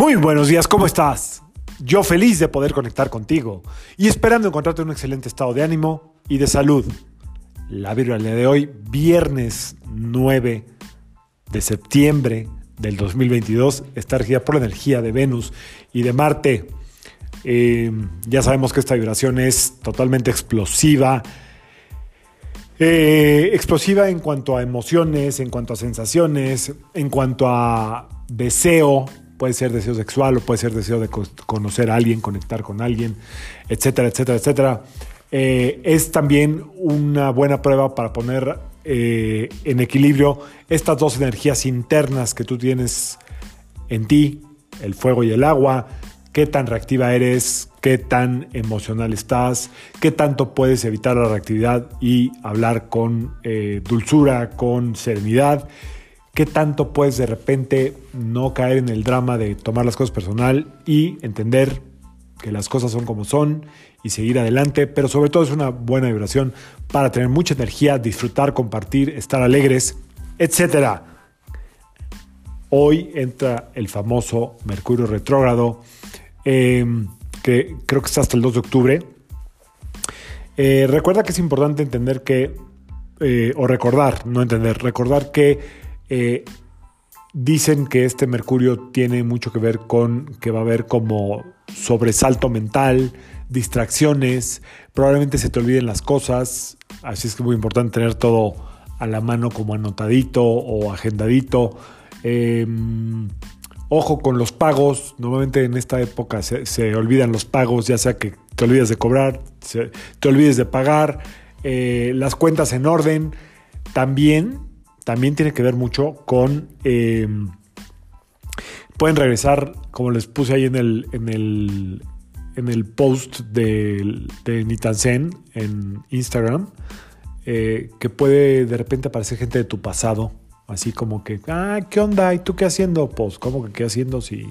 Muy buenos días, ¿cómo estás? Yo feliz de poder conectar contigo y esperando encontrarte en un excelente estado de ánimo y de salud. La vibra de hoy, viernes 9 de septiembre del 2022, está regida por la energía de Venus y de Marte. Eh, ya sabemos que esta vibración es totalmente explosiva. Eh, explosiva en cuanto a emociones, en cuanto a sensaciones, en cuanto a deseo, puede ser deseo sexual o puede ser deseo de conocer a alguien, conectar con alguien, etcétera, etcétera, etcétera. Eh, es también una buena prueba para poner eh, en equilibrio estas dos energías internas que tú tienes en ti, el fuego y el agua, qué tan reactiva eres, qué tan emocional estás, qué tanto puedes evitar la reactividad y hablar con eh, dulzura, con serenidad qué tanto puedes de repente no caer en el drama de tomar las cosas personal y entender que las cosas son como son y seguir adelante, pero sobre todo es una buena vibración para tener mucha energía, disfrutar, compartir, estar alegres, etc. Hoy entra el famoso Mercurio retrógrado, em, que creo que está hasta el 2 de octubre. Eh, recuerda que es importante entender que, eh, o recordar, no entender, recordar que eh, dicen que este Mercurio tiene mucho que ver con que va a haber como sobresalto mental, distracciones, probablemente se te olviden las cosas, así es que es muy importante tener todo a la mano como anotadito o agendadito. Em, ojo con los pagos, normalmente en esta época se, olvidan los pagos, ya sea que te olvides de cobrar, te olvides de pagar, eh, las cuentas en orden. También también tiene que ver mucho con... Em, pueden regresar, como les puse ahí en el, en el, en el post de, de Nitansen en Instagram, eh, que puede de repente aparecer gente de tu pasado, así como que, ah, ¿qué onda? ¿Y tú qué haciendo? Pues, ¿cómo que qué haciendo si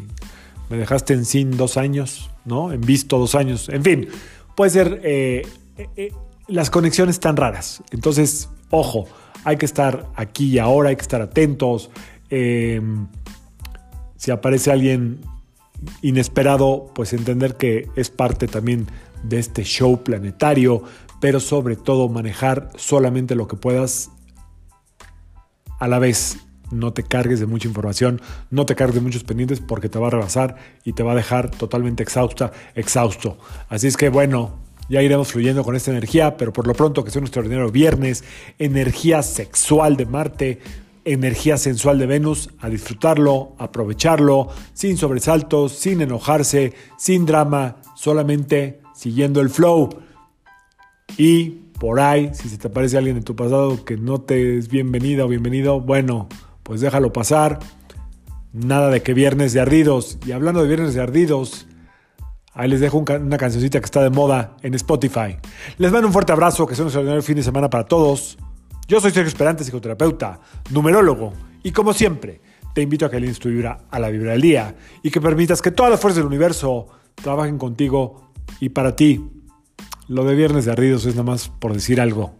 me dejaste en sin dos años, ¿no? En visto dos años, en fin, puede ser eh, eh, las conexiones tan raras. Entonces, ojo, hay que estar aquí y ahora, hay que estar atentos. Em, si aparece alguien inesperado, pues entender que es parte también de este show planetario, pero sobre todo manejar solamente lo que puedas a la vez. No te cargues de mucha información, no te cargues de muchos pendientes porque te va a rebasar y te va a dejar totalmente exhausta, exhausto. Así es que bueno, ya iremos fluyendo con esta energía, pero por lo pronto que sea un extraordinario viernes, energía sexual de Marte, energía sensual de Venus, a disfrutarlo, aprovecharlo, sin sobresaltos, sin enojarse, sin drama, solamente siguiendo el flow. Y por ahí, si se te aparece alguien en tu pasado que no te es bienvenida o bienvenido, bueno, pues déjalo pasar. Nada de que viernes de ardidos. Y hablando de viernes de ardidos, Ahí les dejo una cancioncita que está de moda en Spotify. Les mando un fuerte abrazo, que sea un extraordinario fin de semana para todos. Yo soy Sergio Esperante, psicoterapeuta, numerólogo, y como siempre, te invito a que alines tu vibra a la vibra del día y que permitas que todas las fuerzas del universo trabajen contigo y para ti. Lo de Viernes de Ardidos es nada más por decir algo.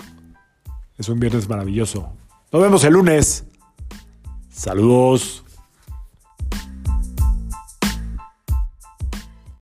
Es un viernes maravilloso. Nos vemos el lunes. Saludos.